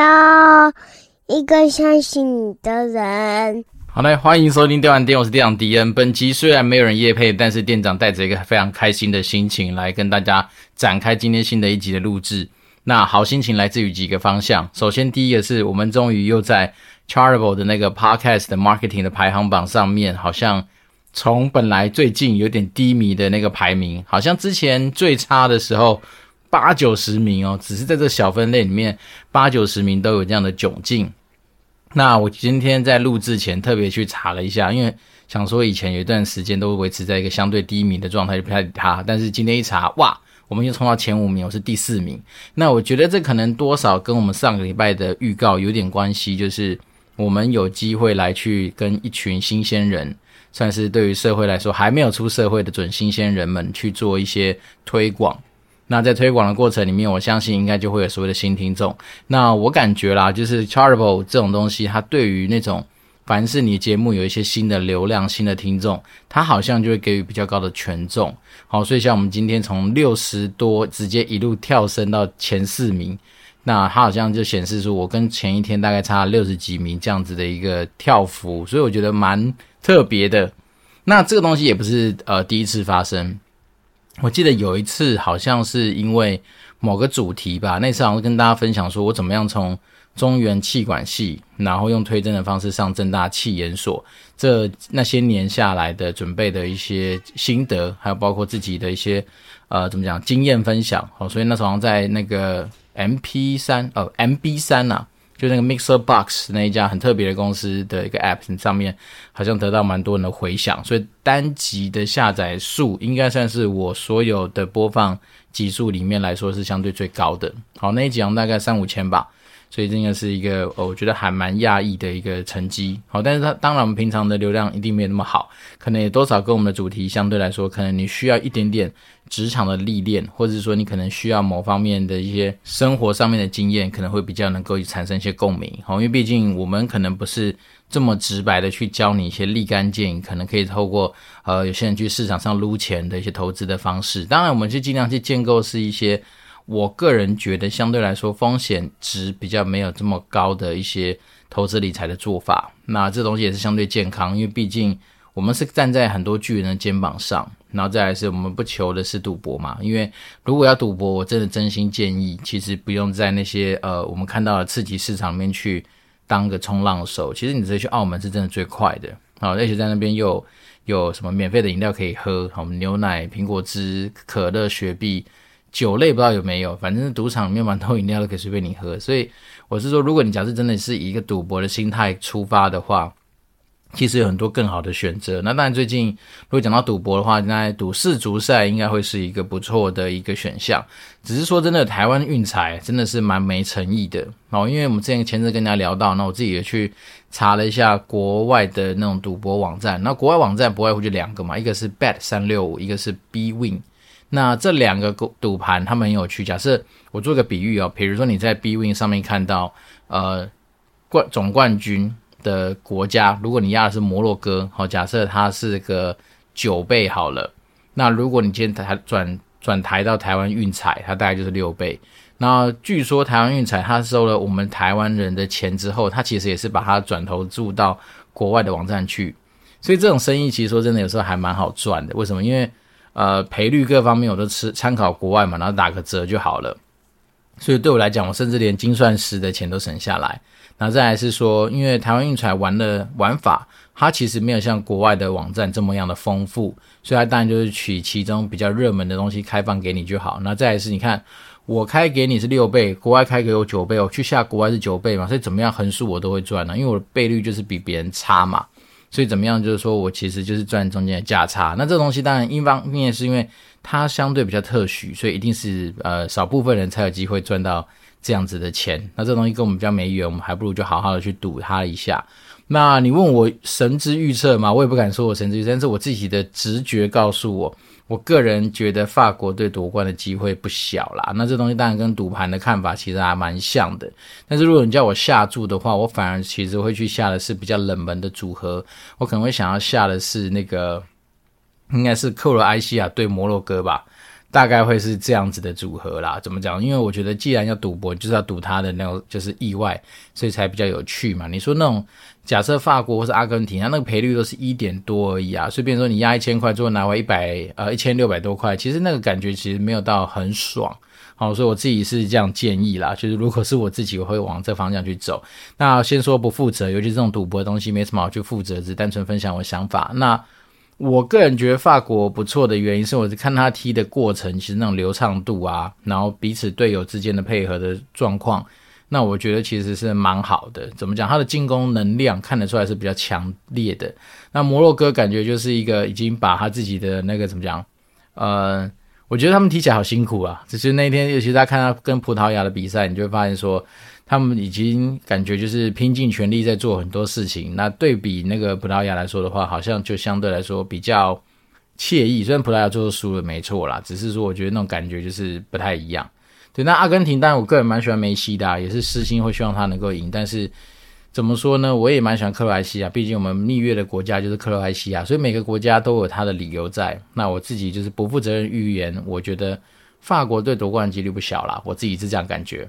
也需要一个相信你的人。好嘞，欢迎收听电玩店，我是店长迪恩。本集虽然没有人夜配，但是店长带着一个非常开心的心情来跟大家展开今天新的一集的录制。那好心情来自于几个方向。首先，第一个是我们终于又在 Chartable 的那个 Podcast 的 Marketing 的排行榜上面，好像从本来最近有点低迷的那个排名，好像之前最差的时候八九十名哦，只是在这小分类里面八九十名都有这样的窘境。那我今天在录制前特别去查了一下，因为想说以前有一段时间都维持在一个相对低迷的状态，就不太理他。但是今天一查，哇，我们又冲到前五名，我是第四名。那我觉得这可能多少跟我们上个礼拜的预告有点关系，就是我们有机会来去跟一群新鲜人，算是对于社会来说还没有出社会的准新鲜人们去做一些推广。那在推广的过程里面，我相信应该就会有所谓的新听众。那我感觉啦，就是 Charitable 这种东西，它对于那种凡是你节目有一些新的流量、新的听众，它好像就会给予比较高的权重。好，所以像我们今天从六十多直接一路跳升到前四名，那它好像就显示出我跟前一天大概差六十几名这样子的一个跳幅，所以我觉得蛮特别的。那这个东西也不是呃第一次发生。我记得有一次，好像是因为某个主题吧，那次好像跟大家分享说，我怎么样从中原气管系，然后用推甄的方式上正大气研所，这那些年下来的准备的一些心得，还有包括自己的一些呃怎么讲经验分享。好，所以那时候好像在那个 M P 三哦 MB3 呐、就那个 Mixer Box 那一家很特别的公司的一个 App 上面，好像得到蛮多人的回响，所以单集的下载数应该算是我所有的播放集数里面来说是相对最高的。好，那一集好像大概三五千吧。所以这个是一个，我觉得还蛮讶异的一个成绩。好，但是它当然我们平常的流量一定没有那么好，可能也多少跟我们的主题相对来说，可能你需要一点点职场的历练，或者是说你可能需要某方面的一些生活上面的经验，可能会比较能够产生一些共鸣。好，因为毕竟我们可能不是这么直白的去教你一些立竿见影，可能可以透过呃有些人去市场上撸钱的一些投资的方式。当然，我们是尽量去建构是一些。我个人觉得相对来说风险值比较没有这么高的一些投资理财的做法，那这东西也是相对健康，因为毕竟我们是站在很多巨人的肩膀上，然后再来是我们不求的是赌博嘛，因为如果要赌博，我真的真心建议，其实不用在那些呃我们看到的刺激市场里面去当个冲浪手，其实你直接去澳门是真的最快的，好，而且在那边又有，有什么免费的饮料可以喝，好，牛奶、苹果汁、可乐、雪碧。酒类不知道有没有，反正赌场里面蛮多饮料都可以随便你喝，所以我是说，如果你假设真的是以一个赌博的心态出发的话，其实有很多更好的选择。那当然，最近如果讲到赌博的话，那赌世足赛应该会是一个不错的一个选项。只是说真的，台湾运彩真的是蛮没诚意的哦，因为我们之前前阵跟人家聊到，那我自己也去查了一下国外的那种赌博网站，那国外网站不外乎就两个嘛，一个是 Bet 三六五，一个是 bwin。那这两个赌盘，他们很有趣。假设我做个比喻哦，比如说你在 bwin 上面看到，呃，冠总冠军的国家，如果你压的是摩洛哥，好，假设它是个九倍好了。那如果你今天台转转台到台湾运彩，它大概就是六倍。那据说台湾运彩它收了我们台湾人的钱之后，它其实也是把它转投注到国外的网站去。所以这种生意其实说真的，有时候还蛮好赚的。为什么？因为呃，赔率各方面我都吃参考国外嘛，然后打个折就好了。所以对我来讲，我甚至连精算师的钱都省下来。然后再来是说，因为台湾运彩玩的玩法，它其实没有像国外的网站这么样的丰富，所以它当然就是取其中比较热门的东西开放给你就好。那再来是，你看我开给你是六倍，国外开给我九倍，我去下国外是九倍嘛，所以怎么样横竖我都会赚呢？因为我的倍率就是比别人差嘛。所以怎么样？就是说我其实就是赚中间的价差。那这东西当然一方面是因为它相对比较特许，所以一定是呃少部分人才有机会赚到这样子的钱。那这东西跟我们比较没缘，我们还不如就好好的去赌它一下。那你问我神之预测嘛？我也不敢说我神之预测，但是我自己的直觉告诉我。我个人觉得法国队夺冠的机会不小啦。那这东西当然跟赌盘的看法其实还蛮像的。但是如果你叫我下注的话，我反而其实会去下的是比较冷门的组合。我可能会想要下的是那个，应该是克罗埃西亚对摩洛哥吧。大概会是这样子的组合啦。怎么讲？因为我觉得既然要赌博，就是要赌他的那种就是意外，所以才比较有趣嘛。你说那种假设法国或是阿根廷，它那个赔率都是一点多而已啊。随便，说你押一千块，最后拿回一百呃一千六百多块，其实那个感觉其实没有到很爽。好，所以我自己是这样建议啦，就是如果是我自己，我会往这方向去走。那先说不负责，尤其这种赌博的东西，没什么好去负责，只单纯分享我想法。那我个人觉得法国不错的原因是，我是看他踢的过程，其实那种流畅度啊，然后彼此队友之间的配合的状况，那我觉得其实是蛮好的。怎么讲？他的进攻能量看得出来是比较强烈的。那摩洛哥感觉就是一个已经把他自己的那个怎么讲，呃。我觉得他们踢起来好辛苦啊！只是那天，尤其是他看他跟葡萄牙的比赛，你就会发现说，他们已经感觉就是拼尽全力在做很多事情。那对比那个葡萄牙来说的话，好像就相对来说比较惬意。虽然葡萄牙最后输了，没错啦，只是说我觉得那种感觉就是不太一样。对，那阿根廷当然我个人蛮喜欢梅西的，也是私心会希望他能够赢，但是。怎么说呢？我也蛮喜欢克罗埃西亚，毕竟我们蜜月的国家就是克罗埃西亚，所以每个国家都有它的理由在。那我自己就是不负责任预言，我觉得法国队夺冠几率不小啦，我自己是这样感觉。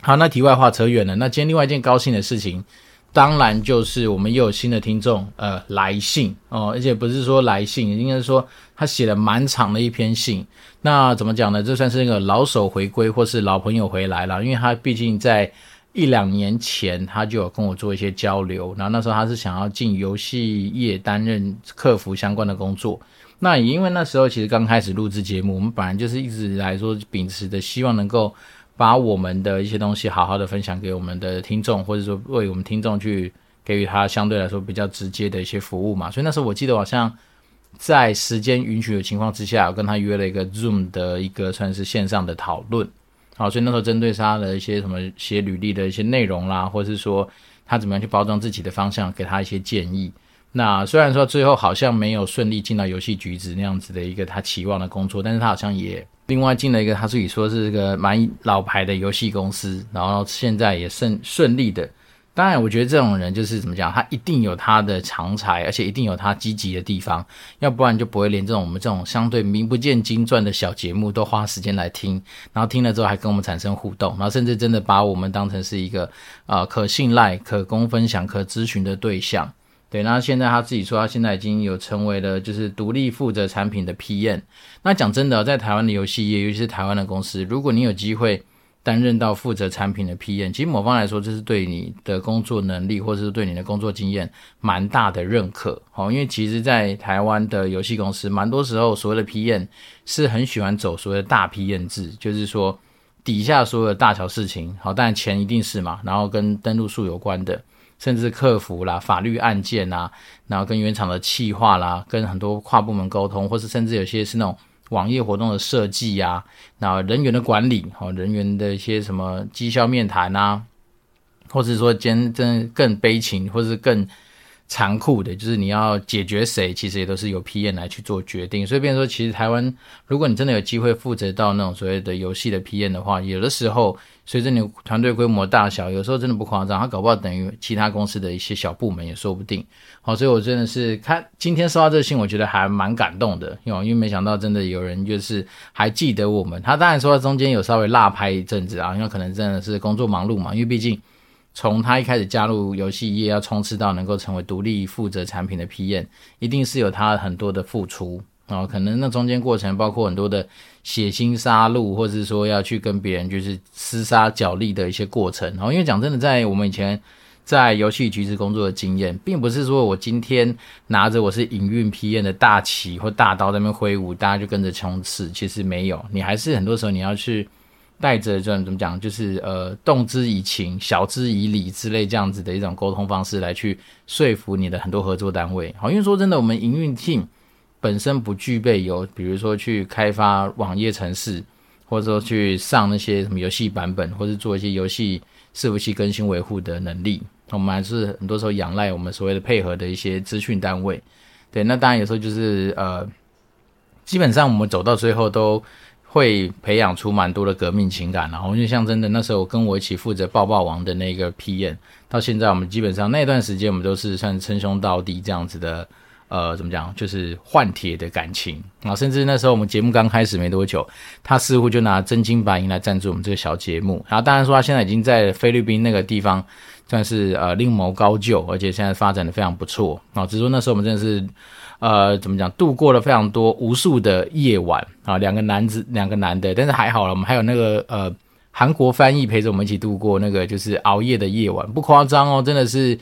好，那题外话扯远了。那今天另外一件高兴的事情，当然就是我们又有新的听众呃来信哦，而且不是说来信，应该是说他写了蛮长的一篇信。那怎么讲呢？这算是一个老手回归，或是老朋友回来了，因为他毕竟在。一两年前，他就有跟我做一些交流，然后那时候他是想要进游戏业担任客服相关的工作。那也因为那时候其实刚开始录制节目，我们本来就是一直来说秉持的希望能够把我们的一些东西好好的分享给我们的听众，或者说为我们听众去给予他相对来说比较直接的一些服务嘛。所以那时候我记得好像在时间允许的情况之下，我跟他约了一个 Zoom 的一个算是线上的讨论。好，所以那时候针对他的一些什么写履历的一些内容啦，或者是说他怎么样去包装自己的方向，给他一些建议。那虽然说最后好像没有顺利进到游戏局子那样子的一个他期望的工作，但是他好像也另外进了一个他自己说是一个蛮老牌的游戏公司，然后现在也顺顺利的。当然，我觉得这种人就是怎么讲，他一定有他的长才，而且一定有他积极的地方，要不然就不会连这种我们这种相对名不见经传的小节目都花时间来听，然后听了之后还跟我们产生互动，然后甚至真的把我们当成是一个啊、可信赖、可供分享、可咨询的对象。对，那现在他自己说，他现在已经有成为了就是独立负责产品的 PM。那讲真的，在台湾的游戏业，尤其是台湾的公司，如果你有机会。担任到负责产品的 PM，其实某方来说，这是对你的工作能力，或者是对你的工作经验蛮大的认可。好，因为其实，在台湾的游戏公司，蛮多时候所谓的 PM 是很喜欢走所谓的大 PM 制，就是说底下所有的大小事情，好，当然钱一定是嘛，然后跟登录数有关的，甚至客服啦、法律案件啦，然后跟原厂的企划啦，跟很多跨部门沟通，或是甚至有些是那种。网页活动的设计呀，然后人员的管理，哦，人员的一些什么绩效面谈啊，或者说兼真更悲情，或是更。残酷的，就是你要解决谁，其实也都是由 PM 来去做决定。所以，变说，其实台湾，如果你真的有机会负责到那种所谓的游戏的 PM 的话，有的时候随着你团队规模大小，有时候真的不夸张，它搞不好等于其他公司的一些小部门也说不定。好，所以我真的是看今天收到这个信，我觉得还蛮感动的，因为因为没想到真的有人就是还记得我们。他当然说中间有稍微落拍一阵子啊，因为可能真的是工作忙碌嘛，因为毕竟。从他一开始加入游戏业，要冲刺到能够成为独立负责产品的 PM，一定是有他很多的付出啊。可能那中间过程包括很多的血腥杀戮，或是说要去跟别人就是厮杀角力的一些过程。然后，因为讲真的，在我们以前在游戏局子工作的经验，并不是说我今天拿着我是营运 PM 的大旗或大刀在那边挥舞，大家就跟着冲刺。其实没有，你还是很多时候你要去。带着这种怎么讲，就是呃，动之以情，晓之以理之类这样子的一种沟通方式来去说服你的很多合作单位。好，因为说真的，我们营运 team 本身不具备有，比如说去开发网页程式，或者说去上那些什么游戏版本，或者做一些游戏伺服器更新维护的能力。我们还是很多时候仰赖我们所谓的配合的一些资讯单位。对，那当然有时候就是呃，基本上我们走到最后都。会培养出蛮多的革命情感，然后就像真的那时候跟我一起负责抱抱王的那个 PM，到现在我们基本上那段时间我们都是算称兄道弟这样子的呃，怎么讲，就是换铁的感情啊。甚至那时候我们节目刚开始没多久，他似乎就拿真金白银来赞助我们这个小节目。然后当然说他现在已经在菲律宾那个地方算是呃另谋高就，而且现在发展的非常不错啊。只是说那时候我们真的是呃怎么讲，度过了非常多无数的夜晚啊，两个男子两个男的，但是还好了，我们还有那个呃韩国翻译陪着我们一起度过那个就是熬夜的夜晚，不夸张哦，真的是。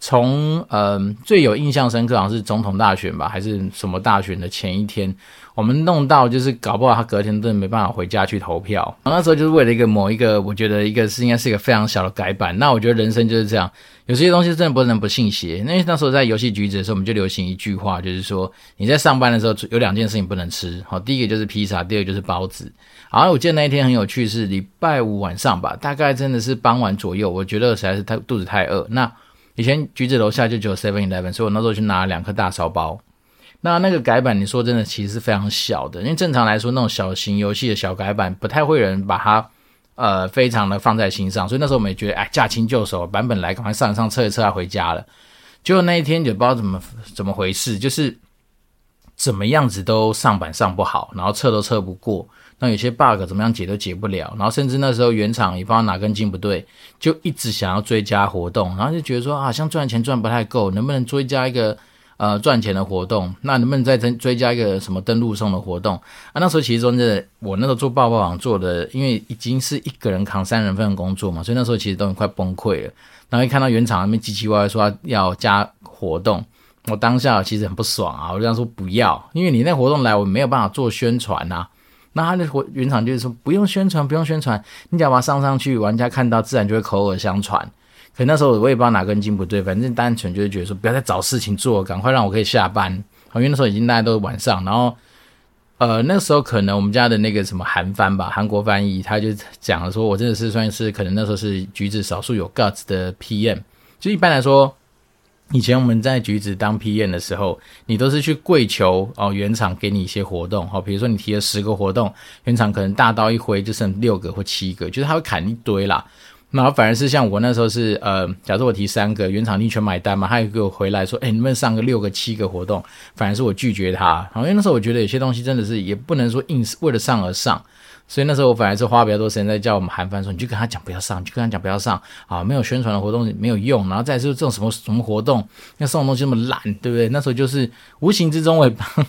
从呃最有印象深刻，好像是总统大选吧，还是什么大选的前一天，我们弄到就是搞不好他隔天真的没办法回家去投票。那时候就是为了一个某一个，我觉得一个是应该是一个非常小的改版。那我觉得人生就是这样，有些东西真的不能不信邪。那那时候在游戏局子的时候，我们就流行一句话，就是说你在上班的时候有两件事情不能吃，好，第一个就是披萨，第二个就是包子。好，我记得那一天很有趣，是礼拜五晚上吧，大概真的是傍晚左右，我觉得实在是太肚子太饿，那。以前橘子楼下就只有 Seven Eleven，所以我那时候去拿了两颗大烧包。那那个改版，你说真的，其实是非常小的，因为正常来说，那种小型游戏的小改版，不太会有人把它呃非常的放在心上。所以那时候我们也觉得，哎，驾轻就熟，版本来，赶快上一上，测一测，要回家了。结果那一天也不知道怎么怎么回事，就是怎么样子都上版上不好，然后测都测不过。那有些 bug 怎么样解都解不了，然后甚至那时候原厂也不知道哪根筋不对，就一直想要追加活动，然后就觉得说啊，像赚钱赚不太够，能不能追加一个呃赚钱的活动？那能不能再增追加一个什么登录送的活动？啊，那时候其实真的，我那时候做爆爆网做的，因为已经是一个人扛三人份的工作嘛，所以那时候其实都很快崩溃了。然后一看到原厂那边唧唧歪歪说要加活动，我当下其实很不爽啊，我就想说不要，因为你那活动来，我没有办法做宣传呐、啊。那他的原厂就是说不用宣传，不用宣传，你只要把它上上去，玩家看到自然就会口耳相传。可那时候我也不知道哪根筋不对，反正单纯就是觉得说不要再找事情做，赶快让我可以下班。因为那时候已经大家都晚上，然后呃那时候可能我们家的那个什么韩翻吧，韩国翻译，他就讲了说我真的是算是可能那时候是橘子少数有 guts 的 PM，就一般来说。以前我们在橘子当 PM 的时候，你都是去跪求哦，原厂给你一些活动，哦，比如说你提了十个活动，原厂可能大刀一挥就剩六个或七个，就是他会砍一堆啦。然后反而是像我那时候是呃，假设我提三个，原厂你全买单嘛，他又给我回来说，哎，你们上个六个七个活动，反而是我拒绝他。好，因为那时候我觉得有些东西真的是也不能说硬为了上而上。所以那时候我反而是花比较多时间在叫我们韩翻说，你就跟他讲不要上，你就跟他讲不要上啊，没有宣传的活动没有用，然后再是这种什么什么活动，那送的东西那么烂，对不对？那时候就是无形之中我也帮，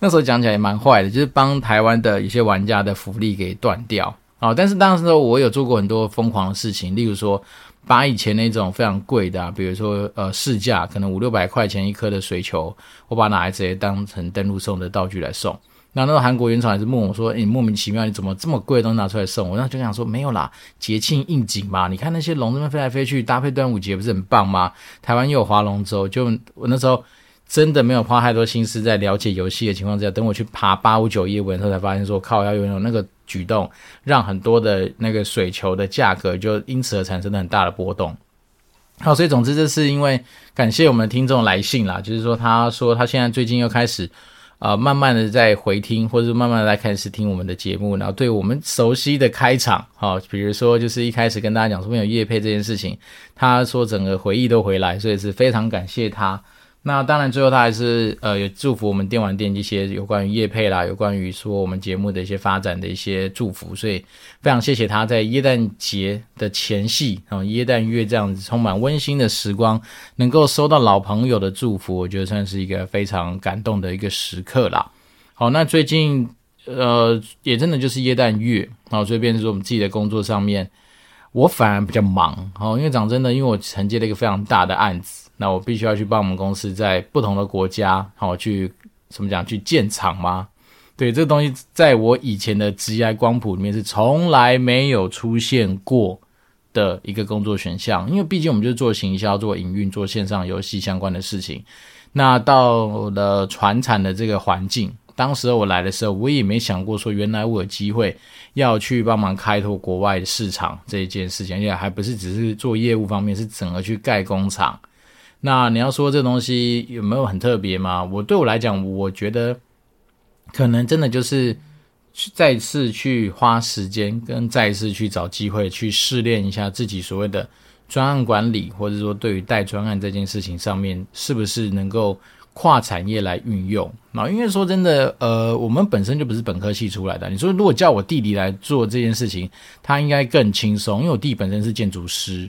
那时候讲起来也蛮坏的，就是帮台湾的一些玩家的福利给断掉啊。但是当时我有做过很多疯狂的事情，例如说把以前那种非常贵的，啊，比如说呃市价可能五六百块钱一颗的水球，我把拿来直接当成登录送的道具来送。那那个韩国原厂也是问我说：“欸，莫名其妙，你怎么这么贵的东西拿出来送我？”那就想说：“没有啦，节庆应景嘛。你看那些龙这边飞来飞去，搭配端午节不是很棒吗？台湾又有划龙舟，就我那时候真的没有花太多心思在了解游戏的情况之下，等我去爬八五九页文的时候，才发现说靠，要拥有那个举动，让很多的那个水球的价格就因此而产生了很大的波动。好，所以总之这是因为感谢我们的听众来信啦，就是说他说他现在最近又开始。啊、慢慢的在回听，或者是慢慢的在开始听我们的节目，然后对我们熟悉的开场，好、比如说就是一开始跟大家讲说没有叶配这件事情，他说整个回忆都回来，所以是非常感谢他。那当然，最后他还是呃有祝福我们电玩店一些有关于业配啦，有关于说我们节目的一些发展的一些祝福，所以非常谢谢他在耶诞节的前夕啊、哦，耶诞月这样子充满温馨的时光，能够收到老朋友的祝福，我觉得算是一个非常感动的一个时刻啦。好，那最近呃也真的就是耶诞月啊，所以变成说我们自己的工作上面，我反而比较忙哦，因为讲真的，因为我承接了一个非常大的案子。那我必须要去帮我们公司在不同的国家，好去怎么讲去建厂吗？对，这个东西在我以前的职业光谱里面是从来没有出现过的一个工作选项，因为毕竟我们就是做行销、做营运、做线上游戏相关的事情。那到了传产的这个环境，当时我来的时候，我也没想过说原来我有机会要去帮忙开拓国外的市场这一件事情，而且还不是只是做业务方面，是整个去盖工厂。那你要说这东西有没有很特别吗？我对我来讲，我觉得可能真的就是再次去花时间，跟再次去找机会去试炼一下自己所谓的专案管理，或者说对于带专案这件事情上面，是不是能够跨产业来运用。那因为说真的，呃，我们本身就不是本科系出来的。你说如果叫我弟弟来做这件事情，他应该更轻松，因为我弟本身是建筑师。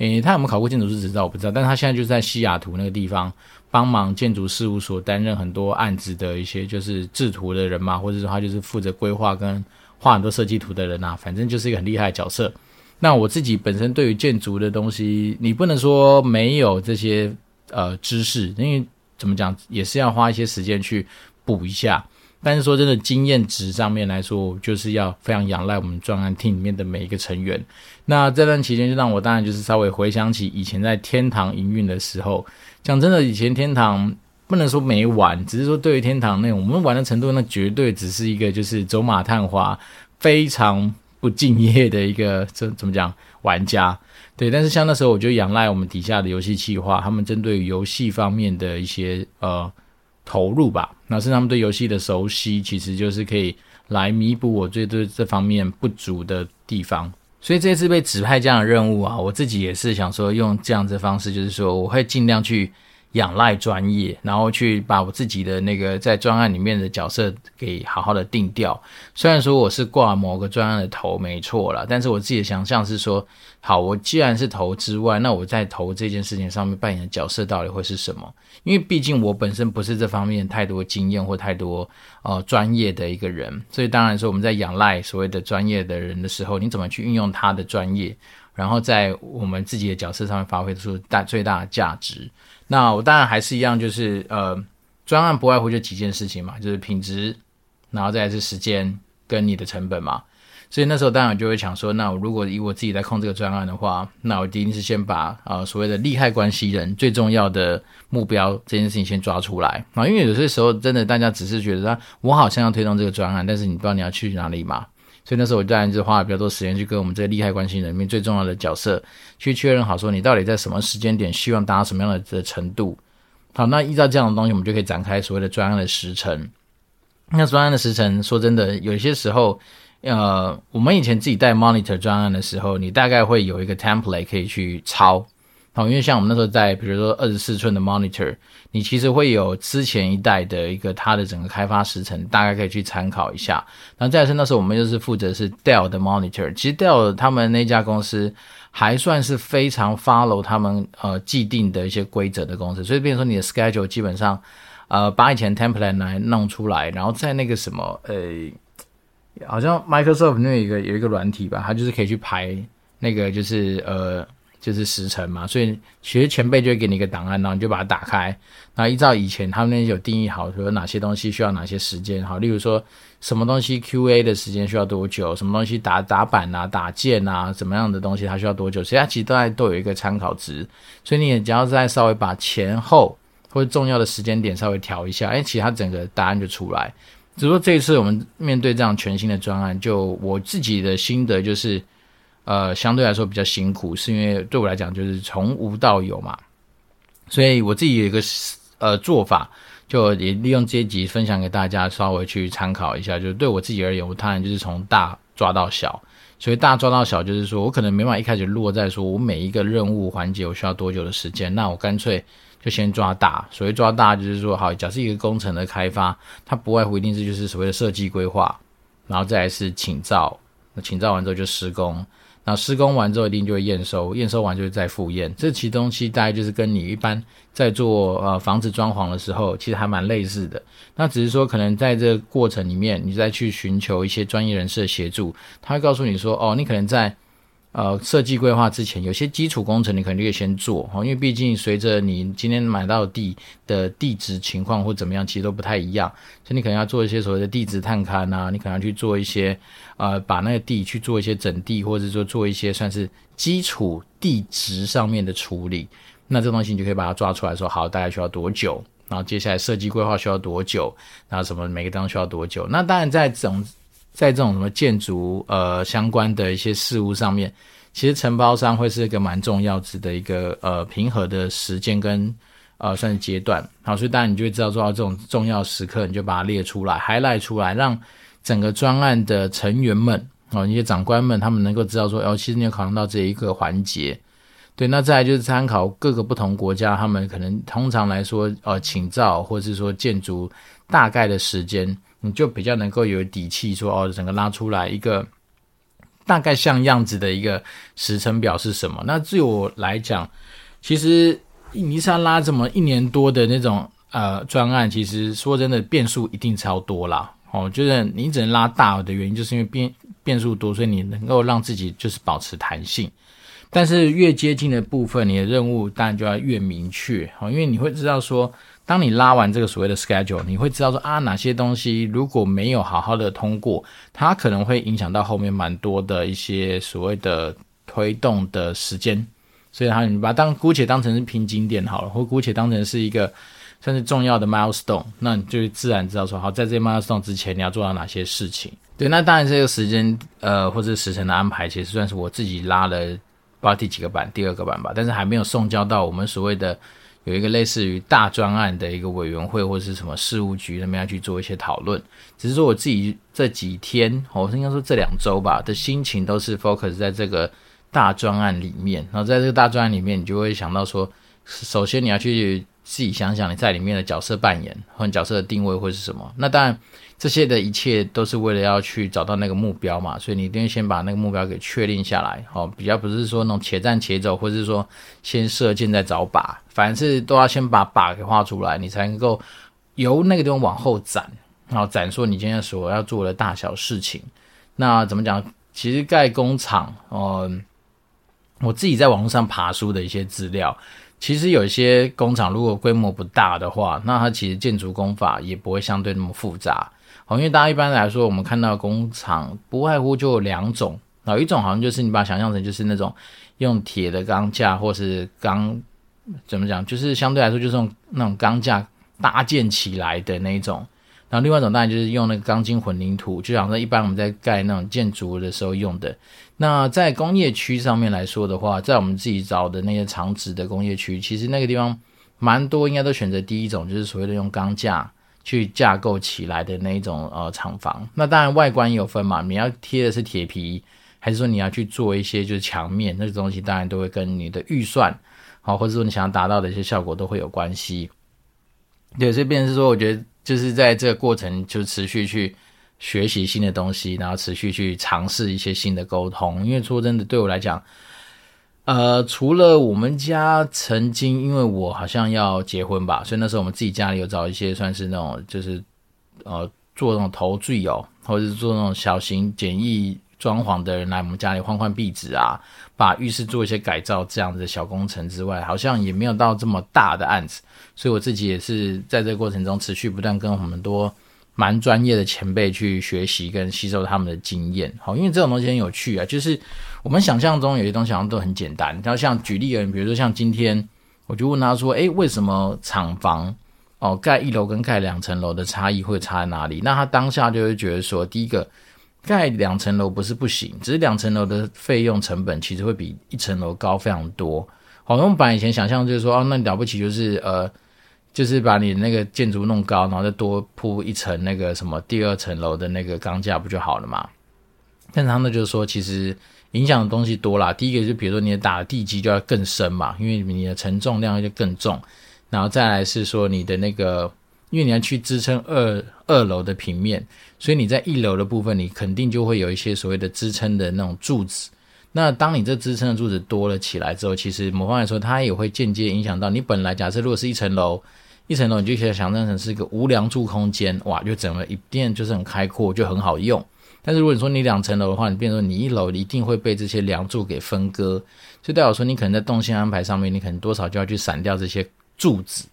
诶，他有没有考过建筑师执照我不知道，但他现在就在西雅图那个地方帮忙建筑事务所担任很多案子的一些就是制图的人嘛，或者说他就是负责规划跟画很多设计图的人啊，反正就是一个很厉害的角色。那我自己本身对于建筑的东西，你不能说没有这些呃知识，因为怎么讲也是要花一些时间去补一下。但是说真的，经验值上面来说，就是要非常仰赖我们专案 team 里面的每一个成员。那这段期间，就让我当然就是稍微回想起以前在天堂营运的时候。讲真的，以前天堂不能说没玩，只是说对于天堂那我们玩的程度，那绝对只是一个就是走马探花、非常不敬业的一个这怎么讲玩家。对，但是像那时候，我就仰赖我们底下的游戏企划，他们针对游戏方面的一些呃。投入吧，那是他们对游戏的熟悉，其实就是可以来弥补我最对这方面不足的地方。所以这次被指派这样的任务啊，我自己也是想说用这样子的方式，就是说我会尽量去。仰赖专业，然后去把我自己的那个在专案里面的角色给好好的定调。虽然说我是挂某个专案的头，没错了，但是我自己的想象是说，好，我既然是头之外，那我在头这件事情上面扮演的角色到底会是什么？因为毕竟我本身不是这方面太多经验或太多呃专业的一个人，所以当然说我们在仰赖所谓的专业的人的时候，你怎么去运用他的专业，然后在我们自己的角色上面发挥出大最大的价值。那我当然还是一样，就是呃，专案不外乎就几件事情嘛，就是品质，然后再是时间跟你的成本嘛。所以那时候当然就会想说，那我如果以我自己来控这个专案的话，那我一定是先把呃所谓的利害关系人最重要的目标这件事情先抓出来啊，因为有些时候真的大家只是觉得啊，我好像要推动这个专案，但是你不知道你要去哪里嘛。所以那时候我当然就花了比较多时间去跟我们这些利害关系人里面最重要的角色去确认好，说你到底在什么时间点希望达到什么样的的程度。好，那依照这样的东西，我们就可以展开所谓的专案的时程。那专案的时程，说真的，有些时候，呃，我们以前自己带 monitor 专案的时候，你大概会有一个 template 可以去抄。好，因为像我们那时候在，比如说二十四寸的 monitor，你其实会有之前一代的一个它的整个开发时程，大概可以去参考一下。然后再是那时候我们就是负责是 Dell 的 monitor，其实 Dell 他们那家公司还算是非常 follow 他们呃既定的一些规则的公司，所以变成说你的 schedule 基本上呃把以前 template 来弄出来，然后在那个什么呃，好像 Microsoft 那有一个有一个软体吧，它就是可以去排那个就是呃。就是时程嘛，所以其实前辈就会给你一个档案，然后你就把它打开，然后依照以前他们那些有定义好，说哪些东西需要哪些时间，好，例如说什么东西 QA 的时间需要多久，什么东西打打板啊、打件啊，什么样的东西它需要多久，所以它其实都在都有一个参考值，所以你也只要再稍微把前后或者重要的时间点稍微调一下，哎，其实它整个答案就出来。只不过这一次我们面对这样全新的专案，就我自己的心得就是。呃，相对来说比较辛苦，是因为对我来讲就是从无到有嘛，所以我自己有一个呃做法，就也利用这一集分享给大家，稍微去参考一下。就是对我自己而言，我当然就是从大抓到小，所以大抓到小就是说我可能没办法一开始落在说我每一个任务环节我需要多久的时间，那我干脆就先抓大。所谓抓大就是说，好，假设一个工程的开发，它不外乎一定是就是所谓的设计规划，然后再来是请造，那请造完之后就施工。那施工完之后，一定就会验收，验收完就会再复验。这其中期大概就是跟你一般在做呃房子装潢的时候，其实还蛮类似的。那只是说，可能在这个过程里面，你再去寻求一些专业人士的协助，他会告诉你说，哦，你可能在。呃，设计规划之前，有些基础工程你可能就可以先做，因为毕竟随着你今天买到地的地质情况或怎么样，其实都不太一样，所以你可能要做一些所谓的地质探勘啊，你可能要去做一些，呃，把那个地去做一些整地，或者说做一些算是基础地质上面的处理，那这东西你就可以把它抓出来说，好，大概需要多久，然后接下来设计规划需要多久，然后什么每个地方需要多久，那当然在整。在这种什么建筑呃相关的一些事物上面，其实承包商会是一个蛮重要值的一个呃平和的时间跟呃算是阶段。好，所以当然你就会知道做到这种重要时刻，你就把它列出来，highlight 出来，让整个专案的成员们哦，一些长官们他们能够知道说，哦，其实你有考虑到这一个环节。对，那再来就是参考各个不同国家，他们可能通常来说，呃，请造或者是说建筑大概的时间，你就比较能够有底气说，哦，整个拉出来一个大概像样子的一个时程表是什么？那对我来讲，其实你是要拉这么一年多的那种呃专案，其实说真的变数一定超多啦。哦，就是你只能拉大的原因，就是因为变变数多，所以你能够让自己就是保持弹性。但是越接近的部分，你的任务当然就要越明确哦，因为你会知道说，当你拉完这个所谓的 schedule，你会知道说啊，哪些东西如果没有好好的通过，它可能会影响到后面蛮多的一些所谓的推动的时间。所以，它你把它当姑且当成是瓶颈点好了，或姑且当成是一个算是重要的 milestone，那你就自然知道说，好，在这 milestone 之前你要做到哪些事情。对，那当然这个时间呃或者时程的安排，其实算是我自己拉了。不知道第几个版，第二个版吧，但是还没有送交到我们所谓的有一个类似于大专案的一个委员会或者是什么事务局他们要去做一些讨论。只是说我自己这几天，我应该说这两周吧的心情都是 focus 在这个大专案里面。然后在这个大专案里面，你就会想到说，首先你要去自己想想你在里面的角色扮演或者角色的定位会是什么。那当然。这些的一切都是为了要去找到那个目标嘛，所以你一定先把那个目标给确定下来，哦，比较不是说那种且战且走，或是说先射箭再找靶，凡是都要先把靶给画出来，你才能够由那个地方往后展，然后展说你今天所要做的大小事情。那怎么讲？其实盖工厂，哦，我自己在网络上爬书的一些资料。其实有一些工厂，如果规模不大的话，那它其实建筑工法也不会相对那么复杂。好，因为大家一般来说，我们看到工厂不外乎就两种，有一种好像就是你把它想象成就是那种用铁的钢架或是钢，怎么讲，就是相对来说就是用那种钢架搭建起来的那一种。然后另外一种当然就是用那个钢筋混凝土，就像说一般我们在盖那种建筑的时候用的。那在工业区上面来说的话，在我们自己找的那些厂址的工业区，其实那个地方蛮多，应该都选择第一种，就是所谓的用钢架去架构起来的那一种呃厂房。那当然外观也有分嘛，你要贴的是铁皮，还是说你要去做一些就是墙面，那个东西当然都会跟你的预算，好，或者说你想要达到的一些效果都会有关系。对，所以变成是说，我觉得。就是在这个过程，就持续去学习新的东西，然后持续去尝试一些新的沟通。因为说真的，对我来讲，呃，除了我们家曾经，因为我好像要结婚吧，所以那时候我们自己家里有找一些算是那种，就是呃做那种投注哦，或者是做那种小型简易装潢的人来我们家里换换壁纸啊，把浴室做一些改造这样子的小工程之外，好像也没有到这么大的案子。所以我自己也是在这个过程中持续不断跟我们多蛮专业的前辈去学习跟吸收他们的经验。好，因为这种东西很有趣啊，就是我们想象中有些东西好像都很简单。然后像举例而言，比如说像今天我就问他说：“诶，为什么厂房哦盖一楼跟盖两层楼的差异会差在哪里？”那他当下就会觉得说，第一个盖两层楼不是不行，只是两层楼的费用成本其实会比一层楼高非常多。好，我们本来以前想象就是说，哦，那了不起就是呃。就是把你那个建筑弄高，然后再多铺一层那个什么第二层楼的那个钢架不就好了嘛？但他们就是说，其实影响的东西多啦。第一个就比如说你打的地基就要更深嘛，因为你的承重量就更重。然后再来是说你的那个，因为你要去支撑二二楼的平面，所以你在一楼的部分你肯定就会有一些所谓的支撑的那种柱子。那当你这支撑的柱子多了起来之后，其实某方面来说，它也会间接影响到你本来假设如果是一层楼。一层楼你就可以想象成是一个无梁柱空间，哇，就整个一片就是很开阔，就很好用。但是如果你说你两层楼的话，你变成你一楼一定会被这些梁柱给分割，就代表说你可能在动线安排上面，你可能多少就要去散掉这些柱子。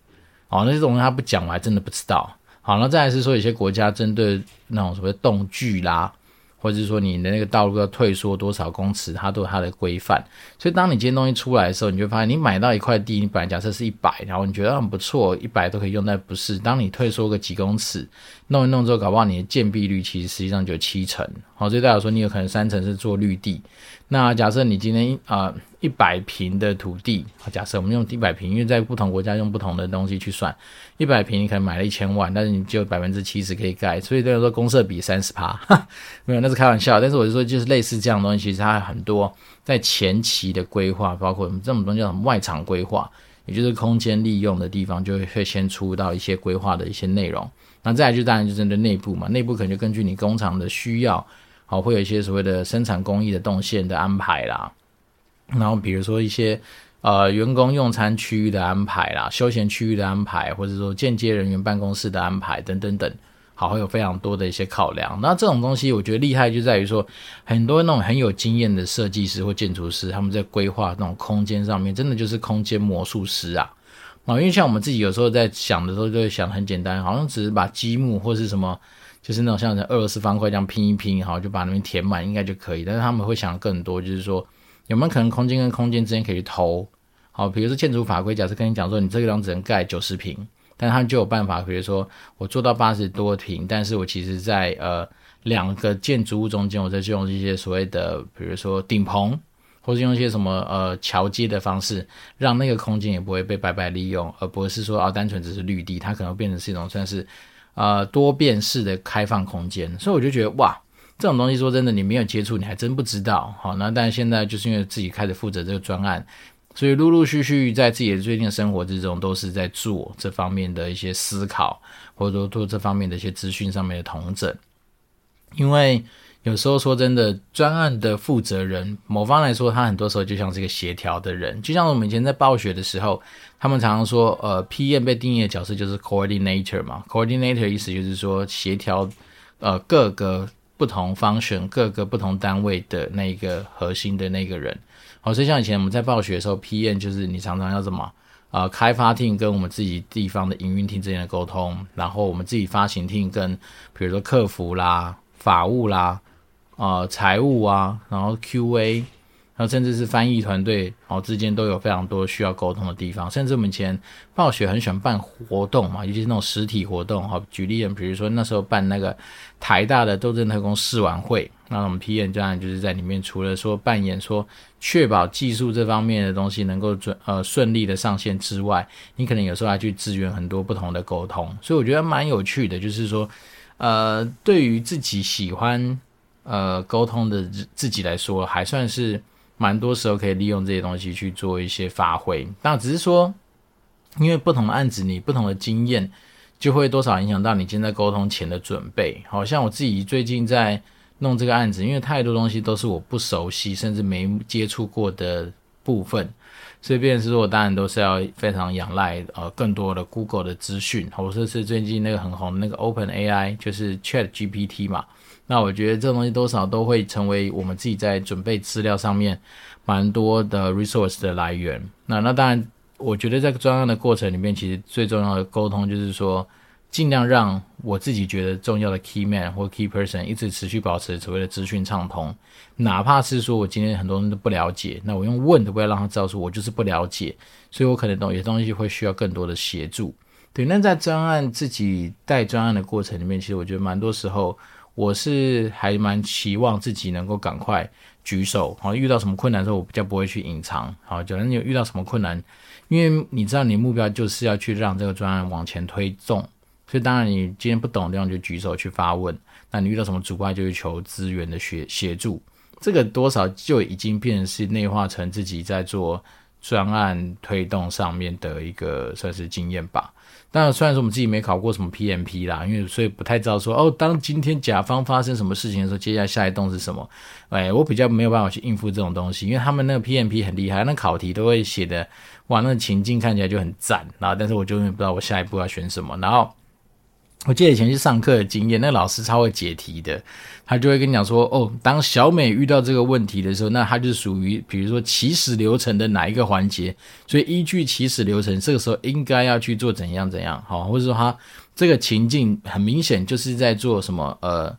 哦，那些东西他不讲，我还真的不知道。好，那再来是说有些国家针对那种什么动距啦。或者是说你的那个道路要退缩多少公尺，它都有它的规范。所以当你这些东西出来的时候，你就发现你买到一块地，你本来假设是一百，然后你觉得很不错，一百都可以用，但不是。当你退缩个几公尺，弄一弄之后，搞不好你的建蔽率其实实际上就七成。好，所以代表说你有可能三成是做绿地。那假设你今天啊一百平的土地，假设我们用一百平，因为在不同国家用不同的东西去算，一百平你可能买了一千万，但是你只有百分之七十可以盖，所以这个说公设比三十趴，没有，那是开玩笑。但是我就说，就是类似这样的东西，其实它很多在前期的规划，包括我们这种东西叫什么外场规划，也就是空间利用的地方，就会先出到一些规划的一些内容。那再来就当然就针对内部嘛，内部可能就根据你工厂的需要，好，会有一些所谓的生产工艺的动线的安排啦。然后比如说一些呃员工用餐区域的安排啦，休闲区域的安排，或者说间接人员办公室的安排等等等，好，会有非常多的一些考量。那这种东西我觉得厉害就在于说，很多那种很有经验的设计师或建筑师，他们在规划那种空间上面，真的就是空间魔术师啊！哦，因为像我们自己有时候在想的时候，就会想很简单，好像只是把积木或是什么，就是那种像俄罗斯方块这样拼一拼，好，就把那边填满，应该就可以。但是他们会想更多，就是说。有没有可能空间跟空间之间可以去偷？好，比如说建筑法规，假设跟你讲说，你这个地方只能盖九十平，但他们就有办法，比如说我做到八十多平，但是我其实在呃两个建筑物中间，我再用一些所谓的，比如说顶棚，或是用一些什么呃桥接的方式，让那个空间也不会被白白利用，而不是说啊单纯只是绿地，它可能变成是一种算是呃多变式的开放空间。所以我就觉得哇。这种东西说真的，你没有接触，你还真不知道。好，那但是现在就是因为自己开始负责这个专案，所以陆陆续续在自己的最近的生活之中，都是在做这方面的一些思考，或者说做这方面的一些资讯上面的统整。因为有时候说真的，专案的负责人，某方来说，他很多时候就像是一个协调的人，就像我们以前在暴雪的时候，他们常常说，呃，PM 被定义的角色就是 coordinator 嘛，coordinator 意思就是说协调，呃，各个。不同 function 各个不同单位的那个核心的那个人，好，所以像以前我们在暴雪的时候，PM 就是你常常要怎么、呃，开发 team 跟我们自己地方的营运 team 之间的沟通，然后我们自己发行 team 跟比如说客服啦、法务啦、呃财务啊，然后 QA。然后甚至是翻译团队哦之间都有非常多需要沟通的地方，甚至我们以前暴雪很喜欢办活动嘛，尤其是那种实体活动哈。举例，比如说那时候办那个台大的斗阵特工试玩会，那我们 PM 当然就是在里面，除了说扮演说确保技术这方面的东西能够准呃顺利的上线之外，你可能有时候还去支援很多不同的沟通，所以我觉得蛮有趣的，就是说呃对于自己喜欢呃沟通的自己来说，还算是。蛮多时候可以利用这些东西去做一些发挥，那只是说，因为不同的案子，你不同的经验，就会多少影响到你今天在沟通前的准备。好像我自己最近在弄这个案子，因为太多东西都是我不熟悉，甚至没接触过的部分，所以变成是我当然都是要非常仰赖呃更多的 Google 的资讯，或者是最近那个很红的那个 Open AI，就是 Chat GPT 嘛。那我觉得这东西多少都会成为我们自己在准备资料上面蛮多的 resource 的来源。那那当然，我觉得在专案的过程里面，其实最重要的沟通就是说，尽量让我自己觉得重要的 key man 或 key person 一直持续保持所谓的资讯畅通，哪怕是说我今天很多人都不了解，那我用问都，不要让他知道说我就是不了解，所以我可能懂有些东西会需要更多的协助。对，那在专案自己带专案的过程里面，其实我觉得蛮多时候。我是还蛮期望自己能够赶快举手，好，遇到什么困难的时候，我比较不会去隐藏，好，假如你有遇到什么困难，因为你知道你目标就是要去让这个专案往前推动，所以当然你今天不懂的地方就举手去发问，那你遇到什么阻碍就去求资源的协协助，这个多少就已经变成是内化成自己在做专案推动上面的一个算是经验吧。当然，虽然说我们自己没考过什么 PMP 啦，因为所以不太知道说哦，当今天甲方发生什么事情的时候，接下来下一动是什么？哎，我比较没有办法去应付这种东西，因为他们那个 PMP 很厉害，那考题都会写的哇，那个情境看起来就很赞，然后但是我就不知道我下一步要选什么，然后。我记得以前去上课的经验，那老师超会解题的，他就会跟你讲说，哦，当小美遇到这个问题的时候，那他就属于比如说起始流程的哪一个环节，所以依据起始流程，这个时候应该要去做怎样怎样，好，或者说他这个情境很明显就是在做什么，呃，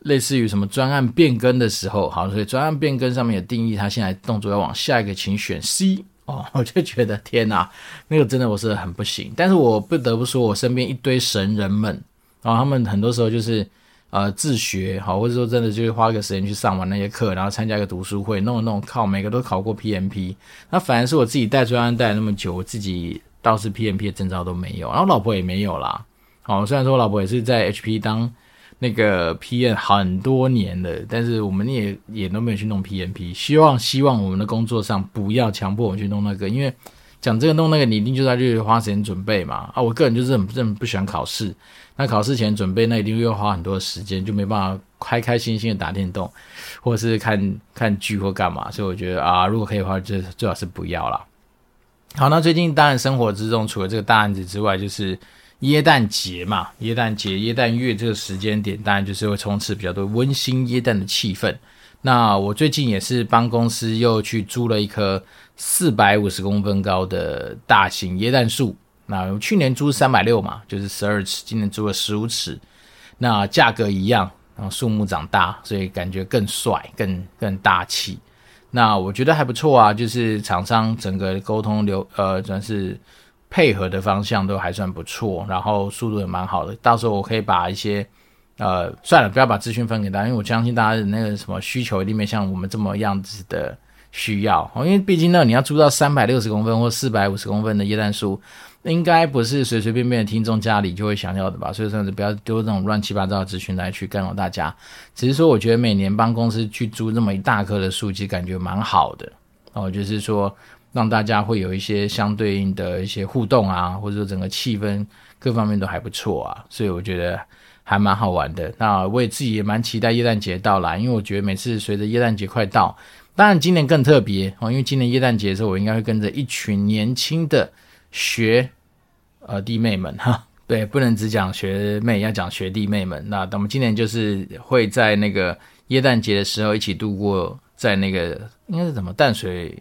类似于什么专案变更的时候，好，所以专案变更上面的定义，他现在动作要往下一个，请选 C。哦，我就觉得天哪，那个真的我是很不行。但是我不得不说，我身边一堆神人们，然后他们很多时候就是，呃自学好，或者说真的就是花个时间去上完那些课，然后参加一个读书会，弄弄靠每个都考过 PMP，那反而是我自己带专案带那么久，我自己倒是 PMP 的证照都没有，然后老婆也没有啦。好，虽然说我老婆也是在 HP 当那个 PM 很多年了，但是我们也也都没有去弄 PMP。希望希望我们的工作上不要强迫我们去弄那个，因为讲这个弄那个，你一定就是要去花时间准备嘛。啊，我个人就是很很不喜欢考试，那考试前准备那一定又要花很多的时间，就没办法开开心心的打电动，或者是看看剧或干嘛。所以我觉得啊，如果可以的话，就最好是不要啦。好，那最近当然生活之中，除了这个大案子之外，就是。耶诞节嘛，耶诞节、耶诞月这个时间点，当然就是会充斥比较多温馨耶诞的气氛。那我最近也是帮公司又去租了一棵四百五十公分高的大型椰蛋树。那去年租三百六嘛，就是十二尺，今年租了十五尺。那价格一样，然后树木长大，所以感觉更帅、更更大气。那我觉得还不错啊，就是厂商整个沟通流，呃，主要是。配合的方向都还算不错，然后速度也蛮好的。到时候我可以把一些，呃，算了，不要把资讯分给大家，因为我相信大家的那个什么需求一定没像我们这么样子的需要。因为毕竟呢，你要租到三百六十公分或四百五十公分的耶诞树，应该不是随随便便的听众家里就会想要的吧？所以说，不要丢这种乱七八糟的资讯来去干扰大家。只是说，我觉得每年帮公司去租这么一大棵的树，其实感觉蛮好的哦，就是说。让大家会有一些相对应的一些互动啊，或者说整个气氛各方面都还不错啊，所以我觉得还蛮好玩的。那我也自己也蛮期待耶诞节到来，因为我觉得每次随着耶诞节快到，当然今年更特别哦，因为今年耶诞节的时候，我应该会跟着一群年轻的学呃弟妹们哈，对，不能只讲学妹，要讲学弟妹们。那我们今年就是会在那个耶诞节的时候一起度过，在那个应该是怎么淡水。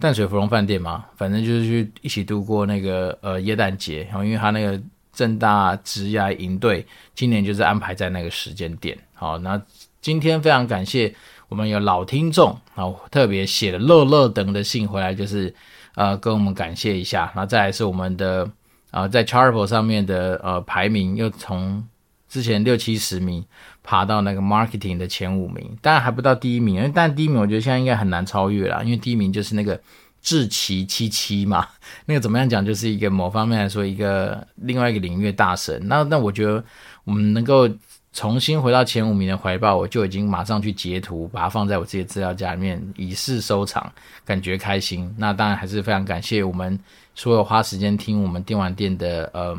淡水芙蓉饭店嘛，反正就是去一起度过那个呃耶诞节，然后因为他那个正大职涯营队今年就是安排在那个时间点。好，那今天非常感谢我们有老听众啊，特别写了乐乐等的信回来，就是呃跟我们感谢一下。然后再来是我们的啊、在 Chartable 上面的呃排名又从之前六七十名爬到那个 Marketing 的前五名，当然还不到第一名，因为但第一名我觉得现在应该很难超越了，因为第一名就是那个志奇七七嘛，那个怎么样讲，就是一个某方面来说一个另外一个领域大神。那那我觉得我们能够重新回到前五名的怀抱，我就已经马上去截图，把它放在我自己的资料夹里面以示收藏，感觉开心。那当然还是非常感谢我们所有花时间听我们电玩店的呃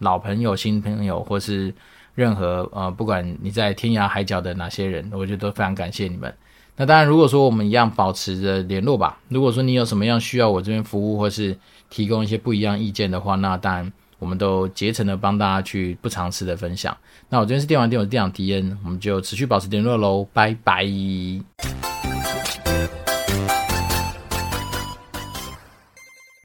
老朋友、新朋友，或是。任何呃，不管你在天涯海角的哪些人，我觉得都非常感谢你们。那当然，如果说我们一样保持着联络吧。如果说你有什么样需要我这边服务，或是提供一些不一样意见的话，那当然我们都竭诚的帮大家去不偿失的分享。那我这边是电玩店，我是店长迪恩，我们就持续保持联络喽，拜拜。